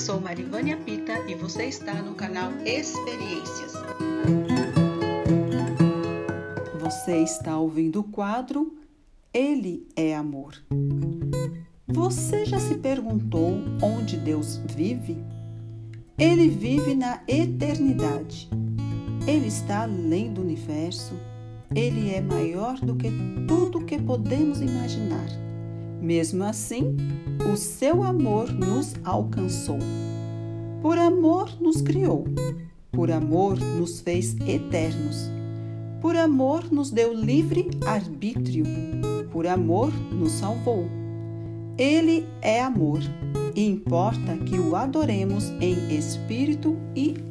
sou Marivânia Pita e você está no canal Experiências. Você está ouvindo o quadro Ele é Amor. Você já se perguntou onde Deus vive? Ele vive na eternidade. Ele está além do universo. Ele é maior do que tudo que podemos imaginar. Mesmo assim, o seu amor nos alcançou. Por amor nos criou. Por amor nos fez eternos. Por amor nos deu livre arbítrio. Por amor nos salvou. Ele é amor e importa que o adoremos em espírito e.